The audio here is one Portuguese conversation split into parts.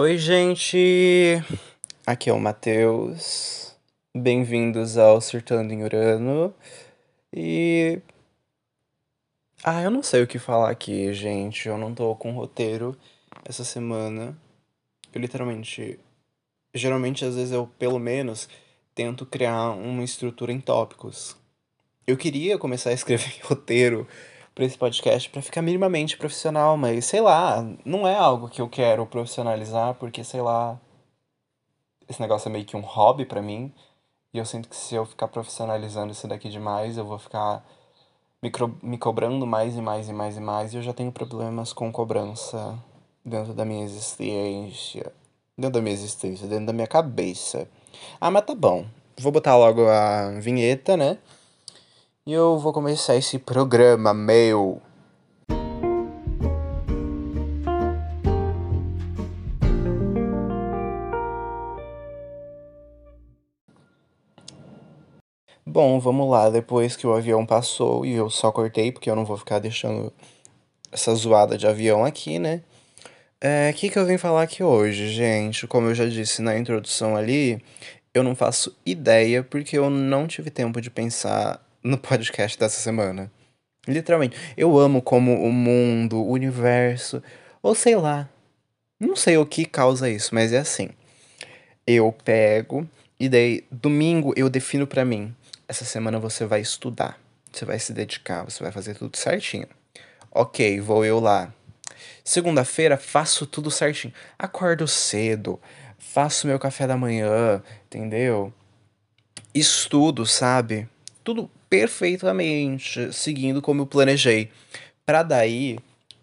Oi, gente! Aqui é o Matheus. Bem-vindos ao Surtando em Urano. E. Ah, eu não sei o que falar aqui, gente. Eu não tô com roteiro essa semana. Eu literalmente. Geralmente, às vezes, eu, pelo menos, tento criar uma estrutura em tópicos. Eu queria começar a escrever roteiro para esse podcast para ficar minimamente profissional, mas sei lá, não é algo que eu quero profissionalizar porque sei lá, esse negócio é meio que um hobby para mim, e eu sinto que se eu ficar profissionalizando isso daqui demais, eu vou ficar me, me cobrando mais e mais e mais e mais, e eu já tenho problemas com cobrança dentro da minha existência, dentro da minha existência, dentro da minha cabeça. Ah, mas tá bom. Vou botar logo a vinheta, né? E eu vou começar esse programa meu. Bom, vamos lá. Depois que o avião passou e eu só cortei, porque eu não vou ficar deixando essa zoada de avião aqui, né? É, o que, que eu vim falar aqui hoje, gente? Como eu já disse na introdução ali, eu não faço ideia porque eu não tive tempo de pensar no podcast dessa semana. Literalmente. Eu amo como o mundo, o universo, ou sei lá. Não sei o que causa isso, mas é assim. Eu pego e daí domingo eu defino para mim. Essa semana você vai estudar, você vai se dedicar, você vai fazer tudo certinho. OK, vou eu lá. Segunda-feira faço tudo certinho. Acordo cedo, faço meu café da manhã, entendeu? Estudo, sabe? Tudo perfeitamente, seguindo como eu planejei. Para daí,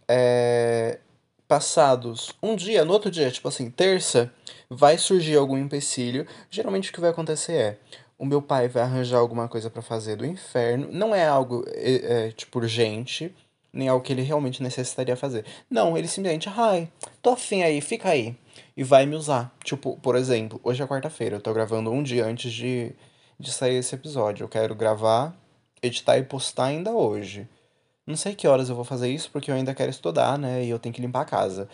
é, passados um dia, no outro dia, tipo assim, terça, vai surgir algum empecilho. Geralmente o que vai acontecer é o meu pai vai arranjar alguma coisa para fazer do inferno. Não é algo é, é, tipo urgente, nem algo que ele realmente necessitaria fazer. Não, ele simplesmente, ai, tô afim aí, fica aí. E vai me usar. Tipo, por exemplo, hoje é quarta-feira, eu tô gravando um dia antes de de sair esse episódio. Eu quero gravar, editar e postar ainda hoje. Não sei que horas eu vou fazer isso, porque eu ainda quero estudar, né? E eu tenho que limpar a casa.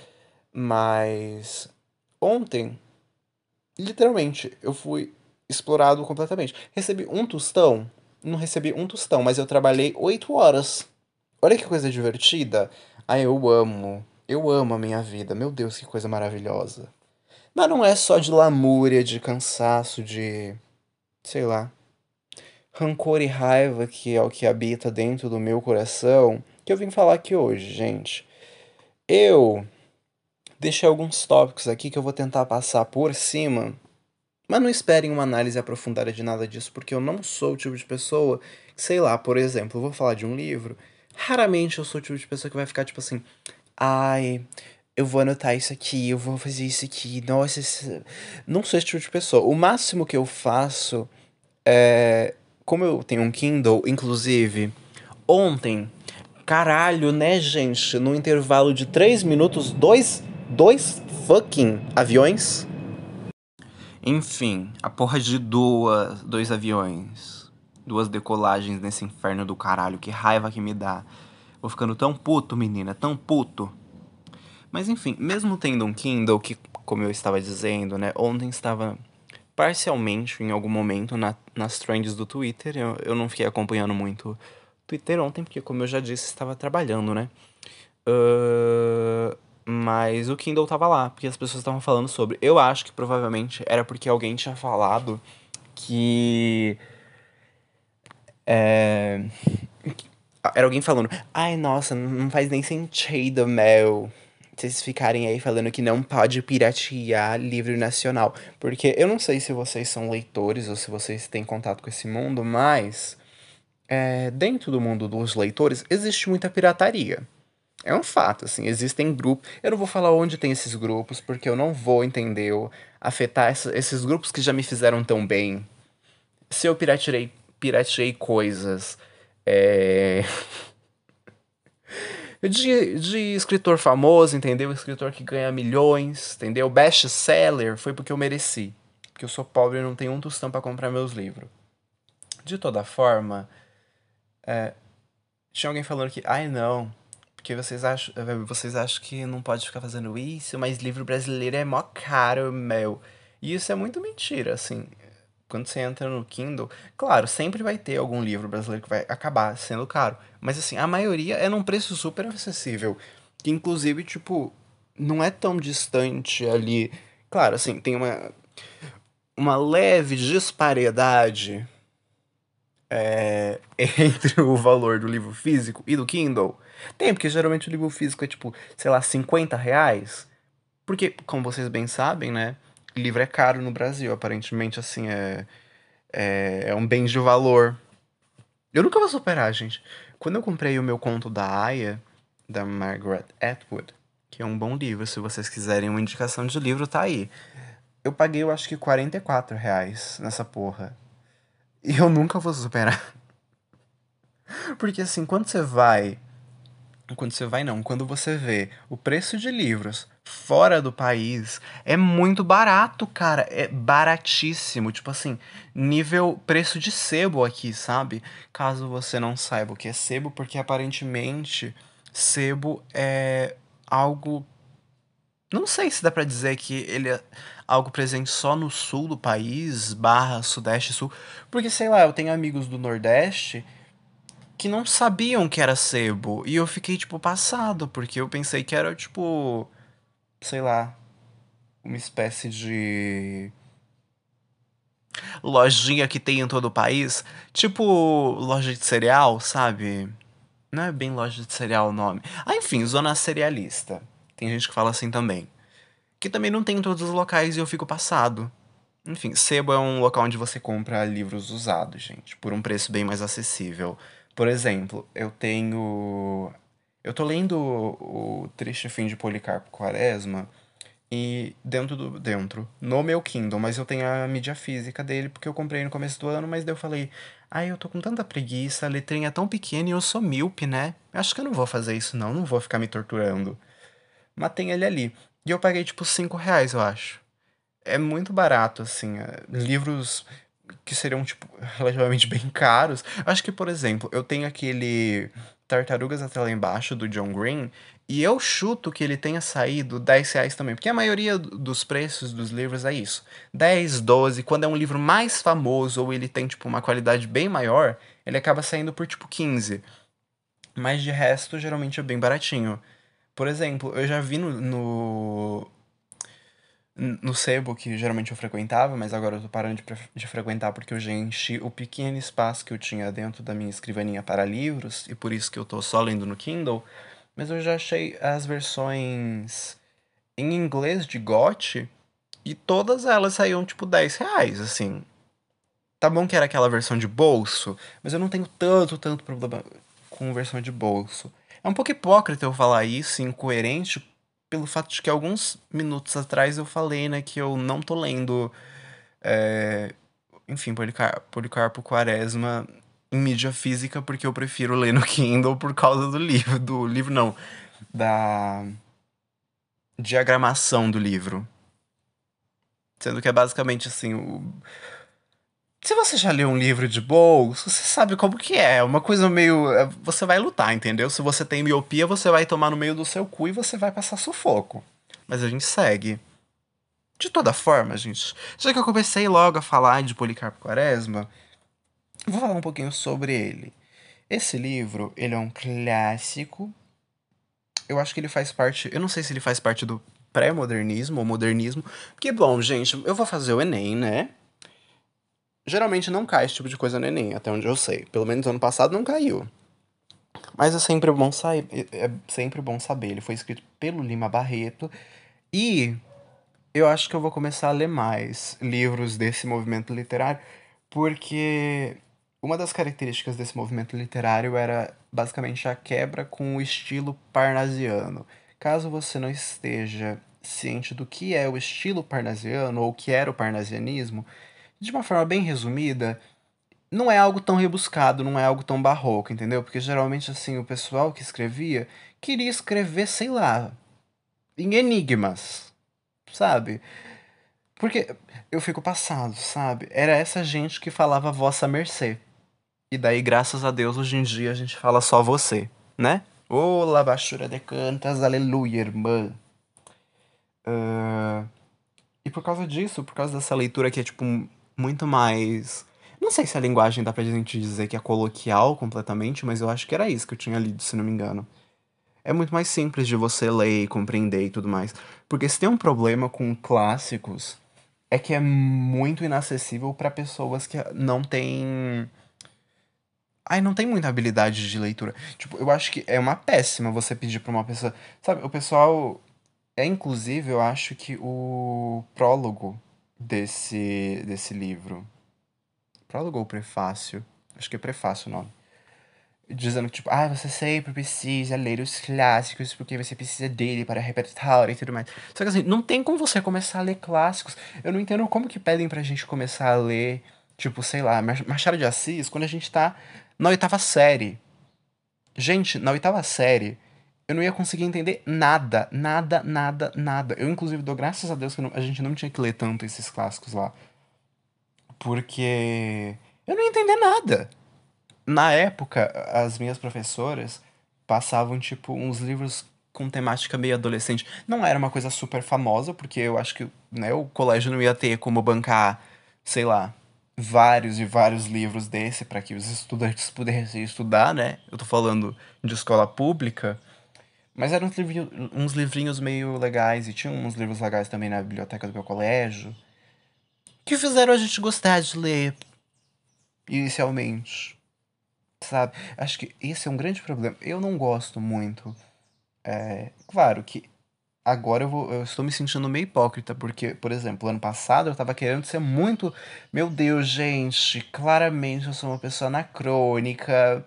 Mas ontem, literalmente, eu fui explorado completamente. Recebi um tostão. Não recebi um tostão, mas eu trabalhei oito horas. Olha que coisa divertida. Ah, eu amo. Eu amo a minha vida. Meu Deus, que coisa maravilhosa. Mas não é só de lamúria, de cansaço, de sei lá, rancor e raiva que é o que habita dentro do meu coração, que eu vim falar aqui hoje, gente. Eu deixei alguns tópicos aqui que eu vou tentar passar por cima, mas não esperem uma análise aprofundada de nada disso, porque eu não sou o tipo de pessoa, sei lá, por exemplo, eu vou falar de um livro, raramente eu sou o tipo de pessoa que vai ficar tipo assim, ai, eu vou anotar isso aqui, eu vou fazer isso aqui. Nossa, esse... não sou esse tipo de pessoa. O máximo que eu faço é. Como eu tenho um Kindle, inclusive, ontem, caralho, né, gente? No intervalo de 3 minutos, dois, dois fucking aviões. Enfim, a porra de duas, dois aviões. Duas decolagens nesse inferno do caralho. Que raiva que me dá. Vou ficando tão puto, menina, tão puto. Mas enfim, mesmo tendo um Kindle, que, como eu estava dizendo, né, ontem estava parcialmente, em algum momento, na, nas trends do Twitter. Eu, eu não fiquei acompanhando muito Twitter ontem, porque, como eu já disse, estava trabalhando, né? Uh, mas o Kindle tava lá, porque as pessoas estavam falando sobre. Eu acho que provavelmente era porque alguém tinha falado que. É, era alguém falando, ai nossa, não faz nem sentido, Mel vocês ficarem aí falando que não pode piratear livro nacional. Porque eu não sei se vocês são leitores ou se vocês têm contato com esse mundo, mas é, dentro do mundo dos leitores existe muita pirataria. É um fato, assim, existem grupos. Eu não vou falar onde tem esses grupos, porque eu não vou, entendeu? Afetar esses grupos que já me fizeram tão bem. Se eu pirateei, pirateei coisas. É. de, de escritor famoso, entendeu? Escritor que ganha milhões, entendeu? Best seller foi porque eu mereci. Porque eu sou pobre e não tenho um tostão para comprar meus livros. De toda forma, é, tinha alguém falando que, ai não, Porque vocês acham, vocês acham que não pode ficar fazendo isso, mas livro brasileiro é mó caro, meu. E isso é muito mentira, assim. Quando você entra no Kindle, claro, sempre vai ter algum livro brasileiro que vai acabar sendo caro. Mas assim, a maioria é num preço super acessível. Que inclusive, tipo, não é tão distante ali. Claro, assim, tem uma, uma leve disparidade é, entre o valor do livro físico e do Kindle. Tem, porque geralmente o livro físico é tipo, sei lá, 50 reais. Porque, como vocês bem sabem, né? Livro é caro no Brasil, aparentemente, assim, é, é, é um bem de valor. Eu nunca vou superar, gente. Quando eu comprei o meu conto da Aya, da Margaret Atwood, que é um bom livro, se vocês quiserem uma indicação de livro, tá aí. Eu paguei, eu acho que 44 reais nessa porra. E eu nunca vou superar. Porque assim, quando você vai. Quando você vai, não. Quando você vê o preço de livros fora do país, é muito barato, cara. É baratíssimo. Tipo assim, nível preço de sebo aqui, sabe? Caso você não saiba o que é sebo, porque aparentemente sebo é algo. Não sei se dá pra dizer que ele é algo presente só no sul do país, barra sudeste sul. Porque, sei lá, eu tenho amigos do Nordeste que não sabiam que era sebo. E eu fiquei, tipo, passado, porque eu pensei que era, tipo. Sei lá. Uma espécie de. Lojinha que tem em todo o país. Tipo, loja de cereal, sabe? Não é bem loja de cereal o nome. Ah, enfim, zona cerealista. Tem gente que fala assim também. Que também não tem em todos os locais e eu fico passado. Enfim, sebo é um local onde você compra livros usados, gente, por um preço bem mais acessível. Por exemplo, eu tenho. Eu tô lendo o, Triste Fim de Policarpo Quaresma e dentro do. Dentro, no meu Kindle, mas eu tenho a mídia física dele porque eu comprei no começo do ano, mas daí eu falei, Ai, eu tô com tanta preguiça, a letrinha é tão pequena e eu sou míope, né? Acho que eu não vou fazer isso, não. Não vou ficar me torturando. Mas tem ele ali. E eu paguei, tipo, 5 reais, eu acho. É muito barato, assim. É, livros que seriam, tipo, relativamente bem caros. Acho que, por exemplo, eu tenho aquele Tartarugas até lá embaixo, do John Green, e eu chuto que ele tenha saído 10 reais também, porque a maioria dos preços dos livros é isso. 10, 12, quando é um livro mais famoso ou ele tem tipo uma qualidade bem maior, ele acaba saindo por tipo 15. Mas de resto, geralmente é bem baratinho. Por exemplo, eu já vi no, no, no sebo que geralmente eu frequentava, mas agora eu tô parando de, de frequentar porque eu já enchi o pequeno espaço que eu tinha dentro da minha escrivaninha para livros, e por isso que eu tô só lendo no Kindle mas eu já achei as versões em inglês de GOT e todas elas saíam tipo 10 reais, assim. Tá bom que era aquela versão de bolso, mas eu não tenho tanto, tanto problema com versão de bolso. É um pouco hipócrita eu falar isso, incoerente, pelo fato de que alguns minutos atrás eu falei, né, que eu não tô lendo. É, enfim, Policarpo, Policarpo Quaresma em mídia física porque eu prefiro ler no Kindle por causa do livro, do livro não, da diagramação do livro. Sendo que é basicamente assim, o... se você já leu um livro de bolso, você sabe como que é, é uma coisa meio, é, você vai lutar, entendeu? Se você tem miopia, você vai tomar no meio do seu cu e você vai passar sufoco. Mas a gente segue. De toda forma, gente, já que eu comecei logo a falar de Policarpo Quaresma, Vou falar um pouquinho sobre ele. Esse livro, ele é um clássico. Eu acho que ele faz parte. Eu não sei se ele faz parte do pré-modernismo ou modernismo. Porque, bom, gente, eu vou fazer o Enem, né? Geralmente não cai esse tipo de coisa no Enem, até onde eu sei. Pelo menos ano passado não caiu. Mas é sempre bom saber. É sempre bom saber. Ele foi escrito pelo Lima Barreto. E eu acho que eu vou começar a ler mais livros desse movimento literário. Porque uma das características desse movimento literário era basicamente a quebra com o estilo parnasiano. Caso você não esteja ciente do que é o estilo parnasiano ou o que era o parnasianismo, de uma forma bem resumida, não é algo tão rebuscado, não é algo tão barroco, entendeu? Porque geralmente assim, o pessoal que escrevia queria escrever, sei lá, em enigmas, sabe? Porque eu fico passado, sabe? Era essa gente que falava vossa mercê. E daí, graças a Deus, hoje em dia a gente fala só você, né? Olá, baixura de cantas, aleluia, irmã. Uh, e por causa disso, por causa dessa leitura que é, tipo, muito mais. Não sei se a linguagem dá pra gente dizer que é coloquial completamente, mas eu acho que era isso que eu tinha lido, se não me engano. É muito mais simples de você ler e compreender e tudo mais. Porque se tem um problema com clássicos, é que é muito inacessível para pessoas que não têm. Ai, não tem muita habilidade de leitura. Tipo, eu acho que é uma péssima você pedir pra uma pessoa. Sabe, o pessoal. É inclusive, eu acho que o prólogo desse, desse livro. Prólogo ou prefácio? Acho que é prefácio o nome. Dizendo que, tipo, ah, você sempre precisa ler os clássicos porque você precisa dele para repertório e tudo mais. Só que assim, não tem como você começar a ler clássicos. Eu não entendo como que pedem pra gente começar a ler, tipo, sei lá, Machado de Assis, quando a gente tá na oitava série. Gente, na oitava série, eu não ia conseguir entender nada, nada, nada, nada. Eu, inclusive, dou graças a Deus que não, a gente não tinha que ler tanto esses clássicos lá. Porque eu não ia entender nada. Na época, as minhas professoras passavam, tipo, uns livros com temática meio adolescente. Não era uma coisa super famosa, porque eu acho que né, o colégio não ia ter como bancar, sei lá, vários e vários livros desse para que os estudantes pudessem estudar, né? Eu tô falando de escola pública. Mas eram uns livrinhos, uns livrinhos meio legais e tinha uns livros legais também na biblioteca do meu colégio que fizeram a gente gostar de ler inicialmente. Sabe? Acho que esse é um grande problema. Eu não gosto muito. É, claro que agora eu, vou, eu estou me sentindo meio hipócrita, porque, por exemplo, ano passado eu estava querendo ser muito. Meu Deus, gente, claramente eu sou uma pessoa anacrônica.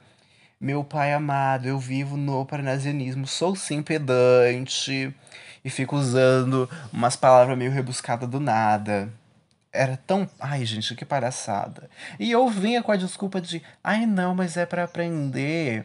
Meu pai amado, eu vivo no parnasianismo, sou sim pedante e fico usando umas palavras meio rebuscadas do nada. Era tão. Ai, gente, que palhaçada. E eu vinha com a desculpa de. Ai, não, mas é para aprender.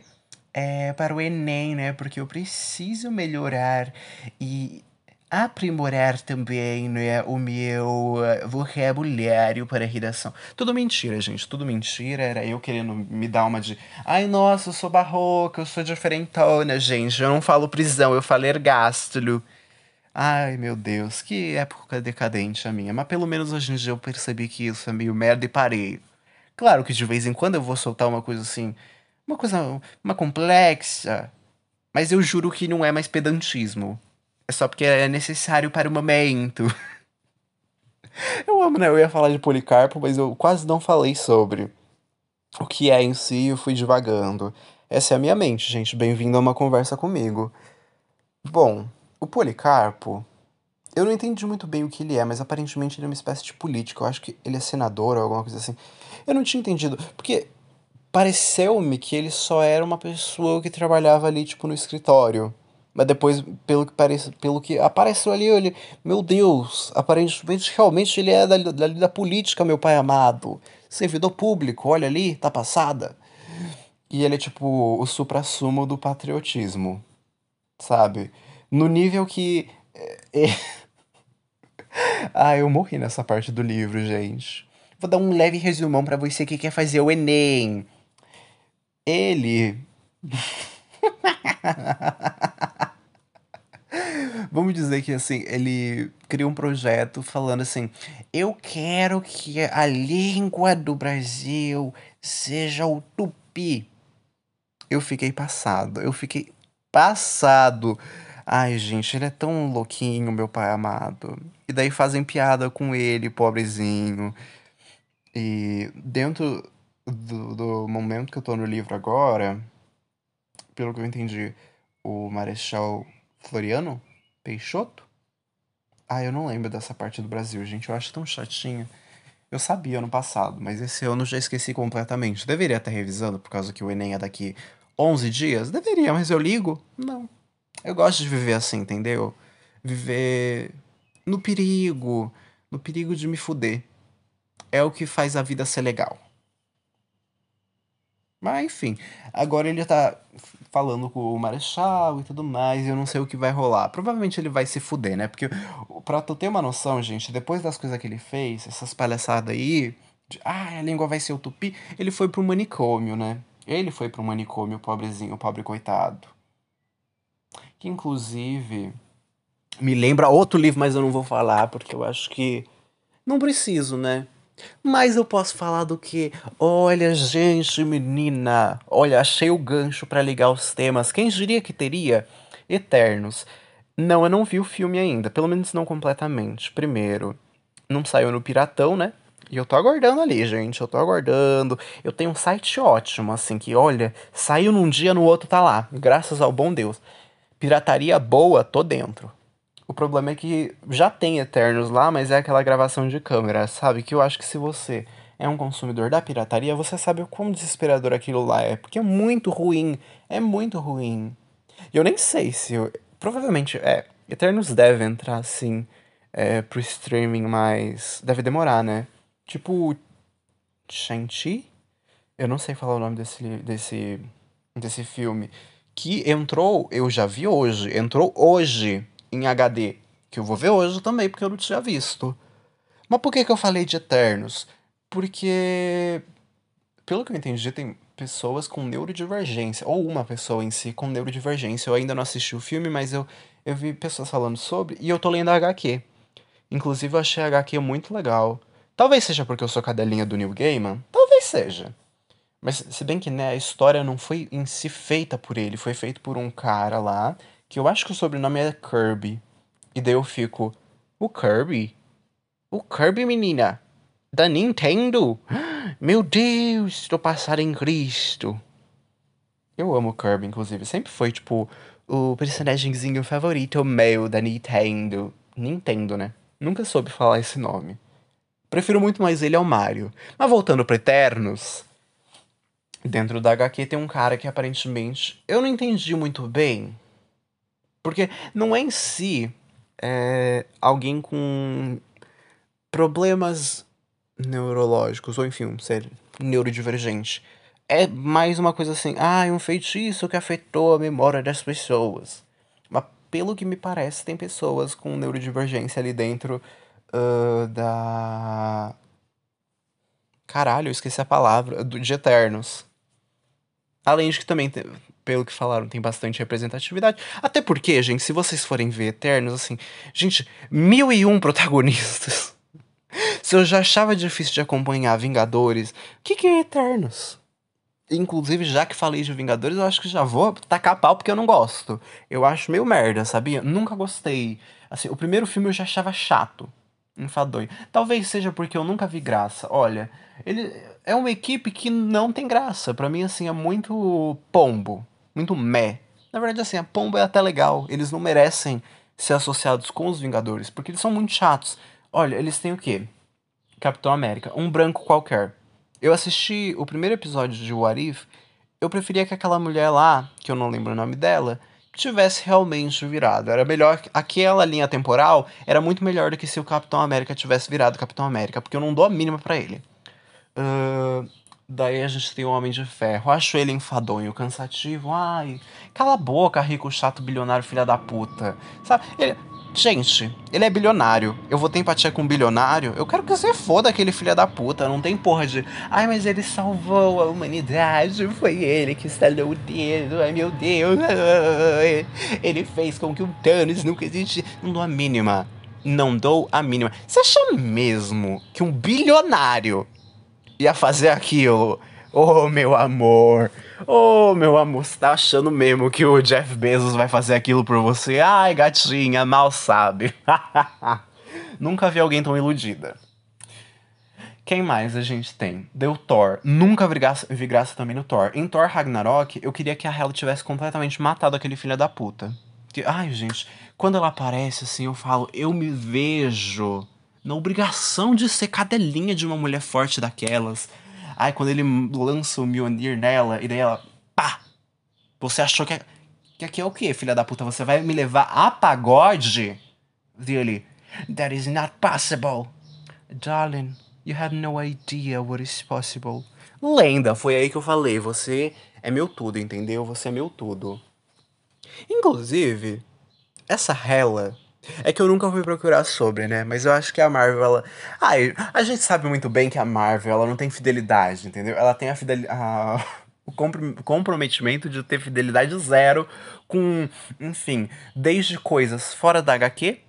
É para o Enem, né? Porque eu preciso melhorar e aprimorar também né, o meu uh, vocabulário para redação. Tudo mentira, gente. Tudo mentira. Era eu querendo me dar uma de. Ai, nossa, eu sou barroca, eu sou diferentona, gente. Eu não falo prisão, eu falo ergástulo. Ai, meu Deus, que época decadente a minha. Mas pelo menos hoje em dia eu percebi que isso é meio merda e parei. Claro que de vez em quando eu vou soltar uma coisa assim, uma coisa, uma complexa, mas eu juro que não é mais pedantismo. É só porque é necessário para o momento. Eu amo, né? Eu ia falar de Policarpo, mas eu quase não falei sobre. O que é em si, eu fui divagando. Essa é a minha mente, gente. Bem-vindo a uma conversa comigo. Bom, o Policarpo, eu não entendi muito bem o que ele é, mas aparentemente ele é uma espécie de político. Eu acho que ele é senador ou alguma coisa assim. Eu não tinha entendido, porque pareceu-me que ele só era uma pessoa que trabalhava ali, tipo, no escritório. Mas depois, pelo que, parece, pelo que apareceu ali, ele, meu Deus, aparentemente realmente ele é da, da, da política, meu pai amado. Servidor público, olha ali, tá passada. E ele é tipo o supra-sumo do patriotismo, sabe? No nível que. Ah, eu morri nessa parte do livro, gente. Vou dar um leve resumão para você que quer fazer o Enem. Ele. Vamos dizer que assim, ele criou um projeto falando assim: eu quero que a língua do Brasil seja o tupi. Eu fiquei passado, eu fiquei passado. Ai, gente, ele é tão louquinho, meu pai amado. E daí fazem piada com ele, pobrezinho. E dentro do, do momento que eu tô no livro agora, pelo que eu entendi, o Marechal Floriano Peixoto? Ah, eu não lembro dessa parte do Brasil, gente. Eu acho tão chatinho. Eu sabia ano passado, mas esse ano já esqueci completamente. Deveria estar revisando por causa que o Enem é daqui 11 dias? Deveria, mas eu ligo? Não. Eu gosto de viver assim, entendeu? Viver no perigo, no perigo de me fuder. É o que faz a vida ser legal. Mas enfim, agora ele tá falando com o Marechal e tudo mais, e eu não sei o que vai rolar. Provavelmente ele vai se fuder, né? Porque pra tu ter uma noção, gente, depois das coisas que ele fez, essas palhaçadas aí, de, ah, a língua vai ser o tupi, ele foi pro manicômio, né? Ele foi pro manicômio, pobrezinho, pobre coitado. que inclusive me lembra outro livro, mas eu não vou falar porque eu acho que não preciso, né? Mas eu posso falar do que? Olha, gente, menina, olha, achei o gancho para ligar os temas. Quem diria que teria Eternos? Não, eu não vi o filme ainda, pelo menos não completamente. Primeiro, não saiu no Piratão, né? E eu tô aguardando ali, gente. Eu tô aguardando. Eu tenho um site ótimo, assim, que olha, saiu num dia, no outro tá lá. Graças ao bom Deus. Pirataria boa, tô dentro. O problema é que já tem Eternos lá, mas é aquela gravação de câmera, sabe? Que eu acho que se você é um consumidor da pirataria, você sabe o quão desesperador aquilo lá é. Porque é muito ruim. É muito ruim. E eu nem sei se. Eu... Provavelmente, é. Eternos deve entrar, sim, é, pro streaming, mas. Deve demorar, né? Tipo. Shang-Chi? Eu não sei falar o nome desse, desse, desse filme. Que entrou, eu já vi hoje. Entrou hoje em HD. Que eu vou ver hoje também, porque eu não tinha visto. Mas por que, que eu falei de Eternos? Porque. Pelo que eu entendi, tem pessoas com neurodivergência. Ou uma pessoa em si com neurodivergência. Eu ainda não assisti o filme, mas eu, eu vi pessoas falando sobre. E eu tô lendo a HQ. Inclusive, eu achei a HQ muito legal. Talvez seja porque eu sou cadelinha do Neil Gaiman. Talvez seja. Mas se bem que né, a história não foi em si feita por ele, foi feito por um cara lá que eu acho que o sobrenome é Kirby. E daí eu fico, o Kirby? O Kirby, menina? Da Nintendo? Meu Deus, estou passado em Cristo. Eu amo Kirby, inclusive. Sempre foi, tipo, o personagemzinho favorito meu da Nintendo. Nintendo, né? Nunca soube falar esse nome. Prefiro muito mais ele ao Mario. Mas voltando para Eternos. Dentro da HQ tem um cara que aparentemente. Eu não entendi muito bem porque não é em si é, alguém com problemas neurológicos, ou enfim, ser neurodivergente. É mais uma coisa assim, ah, é um feitiço que afetou a memória das pessoas. Mas pelo que me parece, tem pessoas com neurodivergência ali dentro uh, da. Caralho, eu esqueci a palavra. De Eternos. Além de que também pelo que falaram, tem bastante representatividade. Até porque, gente, se vocês forem ver Eternos, assim, gente, mil e um protagonistas. se eu já achava difícil de acompanhar Vingadores, o que, que é Eternos? Inclusive, já que falei de Vingadores, eu acho que já vou tacar pau porque eu não gosto. Eu acho meio merda, sabia? Nunca gostei. Assim, o primeiro filme eu já achava chato. Enfadonho. Talvez seja porque eu nunca vi graça. Olha, ele é uma equipe que não tem graça. para mim, assim, é muito pombo muito meh. Na verdade, assim, a Pomba é até legal. Eles não merecem ser associados com os Vingadores, porque eles são muito chatos. Olha, eles têm o quê? Capitão América, um branco qualquer. Eu assisti o primeiro episódio de What If, eu preferia que aquela mulher lá, que eu não lembro o nome dela, tivesse realmente virado. Era melhor. Aquela linha temporal era muito melhor do que se o Capitão América tivesse virado Capitão América, porque eu não dou a mínima para ele. Uh, Daí a gente tem o Homem de Ferro. Acho ele enfadonho, cansativo. Ai, cala a boca, rico, chato, bilionário, filha da puta. Sabe? Ele... Gente, ele é bilionário. Eu vou ter empatia com um bilionário. Eu quero que você foda aquele filho da puta. Não tem porra de. Ai, mas ele salvou a humanidade. Foi ele que estalou o dedo. Ai, meu Deus. Ele fez com que o Thanos nunca existisse. Não dou a mínima. Não dou a mínima. Você acha mesmo que um bilionário ia fazer aquilo. Oh, meu amor. Oh, meu amor, você tá achando mesmo que o Jeff Bezos vai fazer aquilo por você? Ai, gatinha, mal sabe. Nunca vi alguém tão iludida. Quem mais a gente tem? Deu Thor. Nunca vi graça, vi graça também no Thor. Em Thor Ragnarok, eu queria que a Hela tivesse completamente matado aquele filho da puta. Ai, gente, quando ela aparece assim, eu falo, eu me vejo na obrigação de ser cadelinha de uma mulher forte daquelas. Ai, quando ele lança o Mjolnir nela, e daí ela, pá! Você achou que, que aqui é o quê, filha da puta? Você vai me levar a pagode? Dele, that is not possible. Darling, you have no idea what is possible. Lenda, foi aí que eu falei, você é meu tudo, entendeu? Você é meu tudo. Inclusive, essa Hela é que eu nunca fui procurar sobre, né? Mas eu acho que a Marvel, ela. Ai, a gente sabe muito bem que a Marvel, ela não tem fidelidade, entendeu? Ela tem a fidelidade. o comprometimento de ter fidelidade zero com, enfim, desde coisas fora da HQ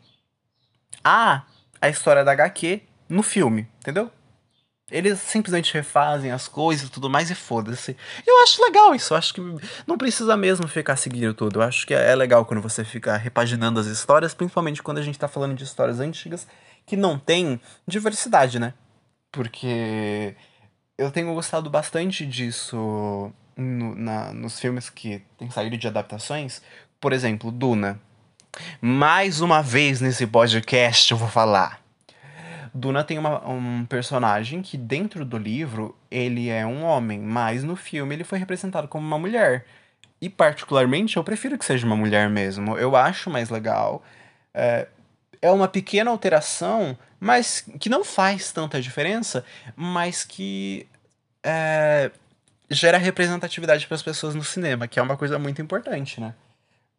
a a história da HQ no filme, entendeu? Eles simplesmente refazem as coisas e tudo mais e foda-se. Eu acho legal isso. Eu acho que não precisa mesmo ficar seguindo tudo. Eu acho que é legal quando você fica repaginando as histórias, principalmente quando a gente tá falando de histórias antigas que não tem diversidade, né? Porque eu tenho gostado bastante disso no, na, nos filmes que tem saído de adaptações. Por exemplo, Duna. Mais uma vez nesse podcast eu vou falar. Duna tem uma, um personagem que dentro do livro ele é um homem, mas no filme ele foi representado como uma mulher. E particularmente eu prefiro que seja uma mulher mesmo. Eu acho mais legal. É, é uma pequena alteração, mas que não faz tanta diferença, mas que é, gera representatividade para as pessoas no cinema, que é uma coisa muito importante, né?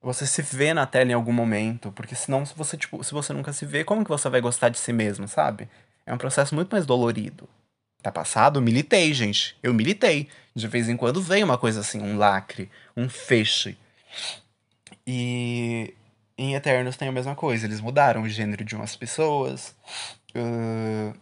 Você se vê na tela em algum momento, porque senão se você, tipo, se você nunca se vê, como que você vai gostar de si mesmo, sabe? É um processo muito mais dolorido. Tá passado? Militei, gente. Eu militei. De vez em quando vem uma coisa assim, um lacre, um feixe. E em Eternos tem a mesma coisa. Eles mudaram o gênero de umas pessoas. Uh...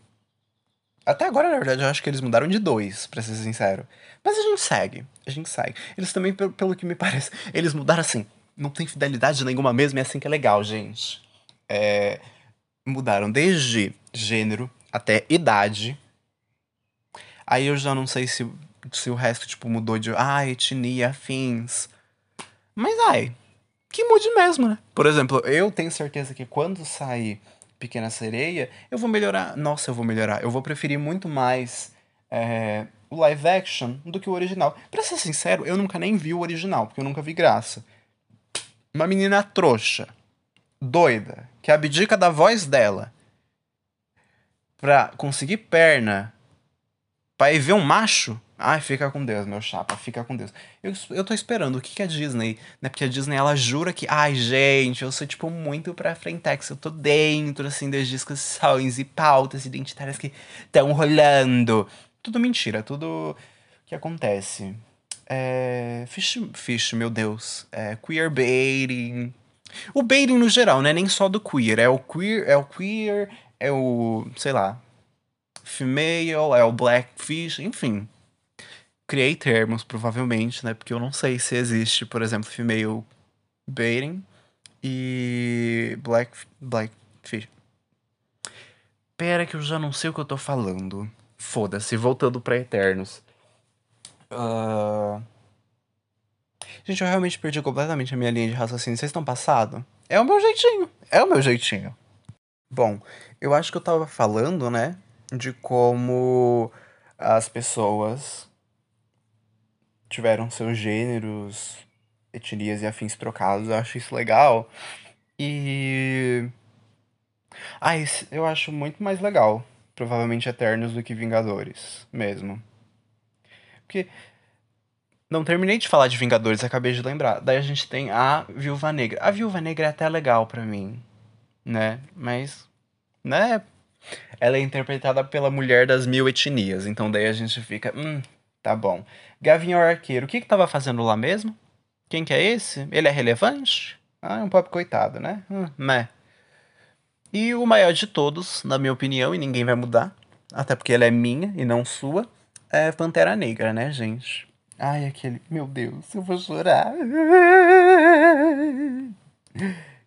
Até agora, na verdade, eu acho que eles mudaram de dois, pra ser sincero. Mas a gente segue. A gente segue. Eles também, pelo que me parece, eles mudaram assim. Não tem fidelidade nenhuma mesmo, e é assim que é legal, gente. É... Mudaram desde gênero até idade. Aí eu já não sei se, se o resto, tipo, mudou de ah, etnia, afins. Mas ai, que mude mesmo, né? Por exemplo, eu tenho certeza que quando sair Pequena Sereia, eu vou melhorar. Nossa, eu vou melhorar. Eu vou preferir muito mais é, o live action do que o original. Pra ser sincero, eu nunca nem vi o original, porque eu nunca vi graça. Uma menina trouxa, doida, que abdica da voz dela pra conseguir perna pra ir ver um macho Ai, fica com Deus, meu chapa, fica com Deus. Eu, eu tô esperando, o que, que a Disney, né? Porque a Disney, ela jura que, ai, gente, eu sou, tipo, muito pra frentex, eu tô dentro, assim, das discussões e pautas identitárias que estão rolando. Tudo mentira, tudo que acontece. É... Fish, meu Deus. É, queer baiting. O baiting no geral, né? Nem só do queer. É o queer, é o queer, é o, sei lá, female, é o blackfish, enfim criei termos, provavelmente, né? Porque eu não sei se existe, por exemplo, female baiting e black blackfish. Pera que eu já não sei o que eu tô falando. Foda-se, voltando pra Eternos. Uh... Gente, eu realmente perdi completamente a minha linha de raciocínio. Vocês estão passado? É o meu jeitinho. É o meu jeitinho. Bom, eu acho que eu tava falando, né? De como as pessoas tiveram seus gêneros, etnias e afins trocados. Eu acho isso legal. E. Ah, eu acho muito mais legal. Provavelmente Eternos do que Vingadores, mesmo. Porque. Não terminei de falar de Vingadores, acabei de lembrar. Daí a gente tem a Viúva Negra. A Viúva Negra é até legal para mim, né? Mas. Né? Ela é interpretada pela mulher das mil etnias. Então daí a gente fica. Hum, Tá bom. Gavião Arqueiro, o que que tava fazendo lá mesmo? Quem que é esse? Ele é relevante? Ah, é um pobre coitado, né? Hum, né. E o maior de todos, na minha opinião, e ninguém vai mudar, até porque ela é minha e não sua, é Pantera Negra, né, gente? Ai, aquele. Meu Deus, eu vou chorar.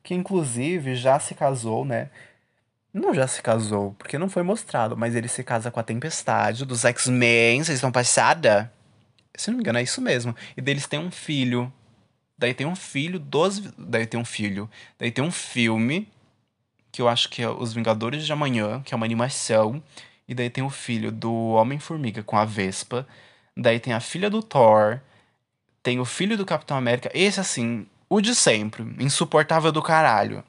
Que inclusive já se casou, né? Não já se casou, porque não foi mostrado, mas ele se casa com a Tempestade dos X-Men, vocês estão passada? Se não me engano, é isso mesmo. E deles tem um filho. Daí tem um filho dos. Daí tem um filho. Daí tem um filme, que eu acho que é Os Vingadores de Amanhã, que é uma animação. E daí tem o filho do Homem-Formiga com a Vespa. Daí tem a filha do Thor. Tem o filho do Capitão América. Esse, assim, o de sempre. Insuportável do caralho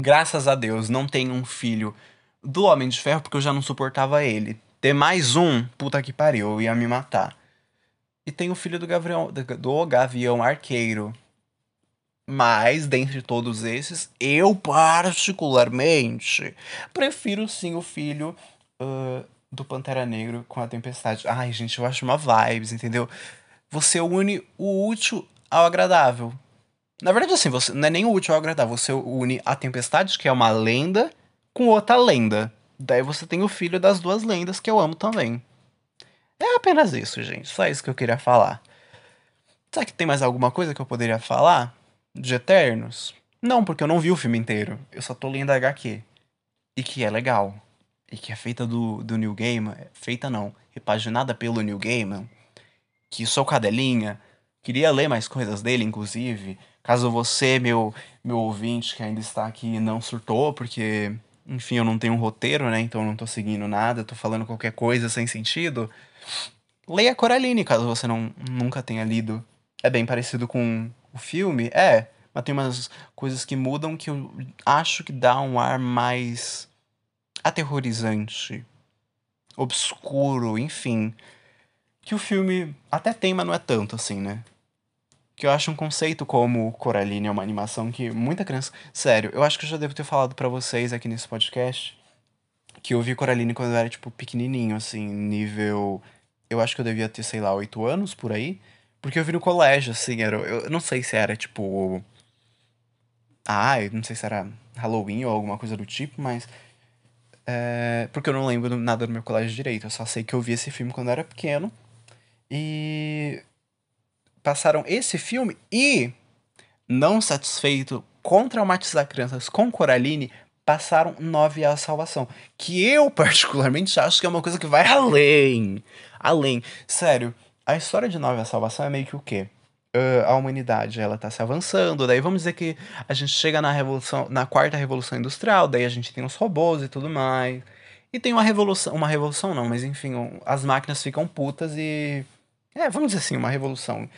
graças a Deus, não tenho um filho do Homem de Ferro, porque eu já não suportava ele. Ter mais um, puta que pariu, eu ia me matar. E tem o filho do Gavião, do Gavião Arqueiro. Mas, dentre todos esses, eu particularmente prefiro sim o filho uh, do Pantera Negro com a Tempestade. Ai, gente, eu acho uma vibes, entendeu? você une o útil ao agradável. Na verdade, assim, você não é nem o útil ao agradável, você une a tempestade, que é uma lenda, com outra lenda. Daí você tem o filho das duas lendas que eu amo também. É apenas isso, gente. Só isso que eu queria falar. Será que tem mais alguma coisa que eu poderia falar? De Eternos? Não, porque eu não vi o filme inteiro. Eu só tô lendo a HQ. E que é legal. E que é feita do, do New Gaiman. Feita não. Repaginada pelo New Gaiman. Que sou cadelinha. Queria ler mais coisas dele, inclusive. Caso você, meu, meu ouvinte que ainda está aqui, não surtou, porque enfim, eu não tenho um roteiro, né? Então eu não tô seguindo nada, tô falando qualquer coisa sem sentido. Leia Coraline, caso você não, nunca tenha lido. É bem parecido com o filme? É, mas tem umas coisas que mudam que eu acho que dá um ar mais aterrorizante, obscuro, enfim. Que o filme até tem, mas não é tanto assim, né? que eu acho um conceito como Coraline é uma animação que muita criança. Sério, eu acho que eu já devo ter falado para vocês aqui nesse podcast que eu vi Coraline quando eu era, tipo, pequenininho, assim, nível. Eu acho que eu devia ter, sei lá, oito anos por aí. Porque eu vi no colégio, assim, era. Eu não sei se era, tipo. Ah, eu não sei se era Halloween ou alguma coisa do tipo, mas. É, porque eu não lembro nada do meu colégio direito. Eu só sei que eu vi esse filme quando eu era pequeno. E passaram esse filme e, não satisfeito com traumatizar crianças com Coraline, passaram Nove a Salvação. Que eu, particularmente, acho que é uma coisa que vai além. Além. Sério, a história de Nove a Salvação é meio que o quê? Uh, a humanidade ela tá se avançando, daí vamos dizer que a gente chega na revolução, na quarta revolução industrial, daí a gente tem os robôs e tudo mais. E tem uma revolução, uma revolução não, mas enfim, as máquinas ficam putas e é, vamos dizer assim, uma revolução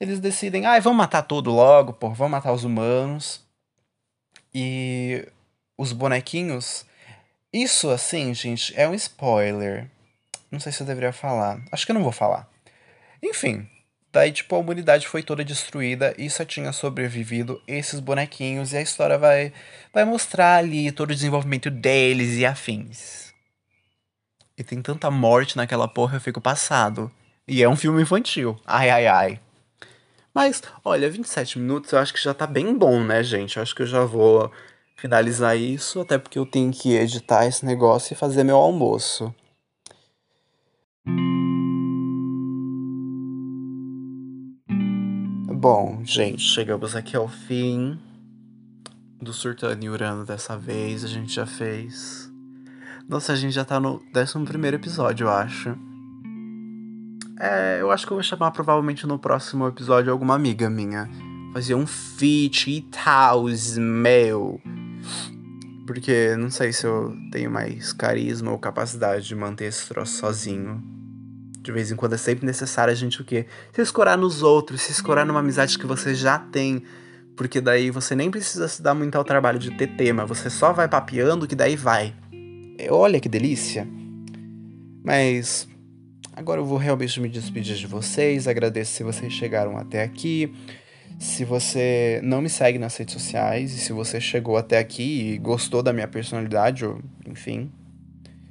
eles decidem, ah, vamos matar tudo logo, pô, vamos matar os humanos. E os bonequinhos. Isso, assim, gente, é um spoiler. Não sei se eu deveria falar. Acho que eu não vou falar. Enfim, daí, tipo, a humanidade foi toda destruída e só tinha sobrevivido esses bonequinhos. E a história vai, vai mostrar ali todo o desenvolvimento deles e afins. E tem tanta morte naquela porra, eu fico passado. E é um filme infantil. Ai, ai, ai. Mas, olha, 27 minutos eu acho que já tá bem bom, né, gente? Eu acho que eu já vou finalizar isso, até porque eu tenho que editar esse negócio e fazer meu almoço. Bom, gente, chegamos aqui ao fim do Surtando e Urano dessa vez. A gente já fez. Nossa, a gente já tá no 11 episódio, eu acho. É, eu acho que eu vou chamar provavelmente no próximo episódio alguma amiga minha. Fazer um feat e tal, meu. Porque não sei se eu tenho mais carisma ou capacidade de manter esse troço sozinho. De vez em quando é sempre necessário a gente o quê? Se escorar nos outros, se escorar numa amizade que você já tem. Porque daí você nem precisa se dar muito ao trabalho de ter tema, você só vai papeando que daí vai. Olha que delícia. Mas Agora eu vou realmente me despedir de vocês. Agradeço se vocês chegaram até aqui. Se você não me segue nas redes sociais e se você chegou até aqui e gostou da minha personalidade, ou enfim,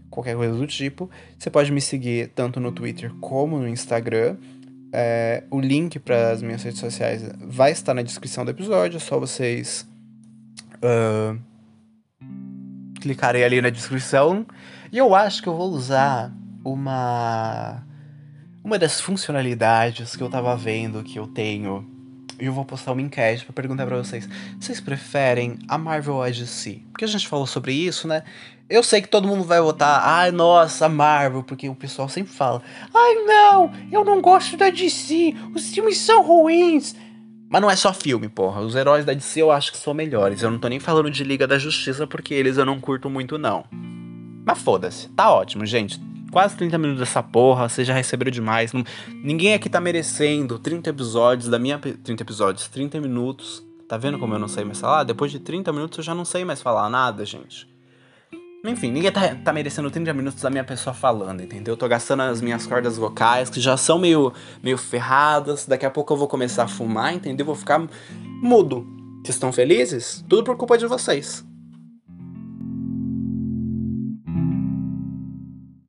qualquer coisa do tipo, você pode me seguir tanto no Twitter como no Instagram. É, o link para as minhas redes sociais vai estar na descrição do episódio, é só vocês uh, clicarem ali na descrição. E eu acho que eu vou usar uma uma das funcionalidades que eu tava vendo que eu tenho. Eu vou postar uma enquete para perguntar para vocês: vocês preferem a Marvel ou a DC? Porque a gente falou sobre isso, né? Eu sei que todo mundo vai votar, ai, nossa, a Marvel, porque o pessoal sempre fala: ai, não, eu não gosto da DC, os filmes são ruins. Mas não é só filme, porra. Os heróis da DC eu acho que são melhores. Eu não tô nem falando de Liga da Justiça, porque eles eu não curto muito, não. Mas foda-se, tá ótimo, gente quase 30 minutos dessa porra, vocês já receberam demais. Não, ninguém aqui tá merecendo 30 episódios da minha. 30 episódios, 30 minutos. Tá vendo como eu não sei mais falar? Depois de 30 minutos eu já não sei mais falar nada, gente. Enfim, ninguém tá, tá merecendo 30 minutos da minha pessoa falando, entendeu? Eu tô gastando as minhas cordas vocais, que já são meio, meio ferradas. Daqui a pouco eu vou começar a fumar, entendeu? Vou ficar mudo. Vocês estão felizes? Tudo por culpa de vocês.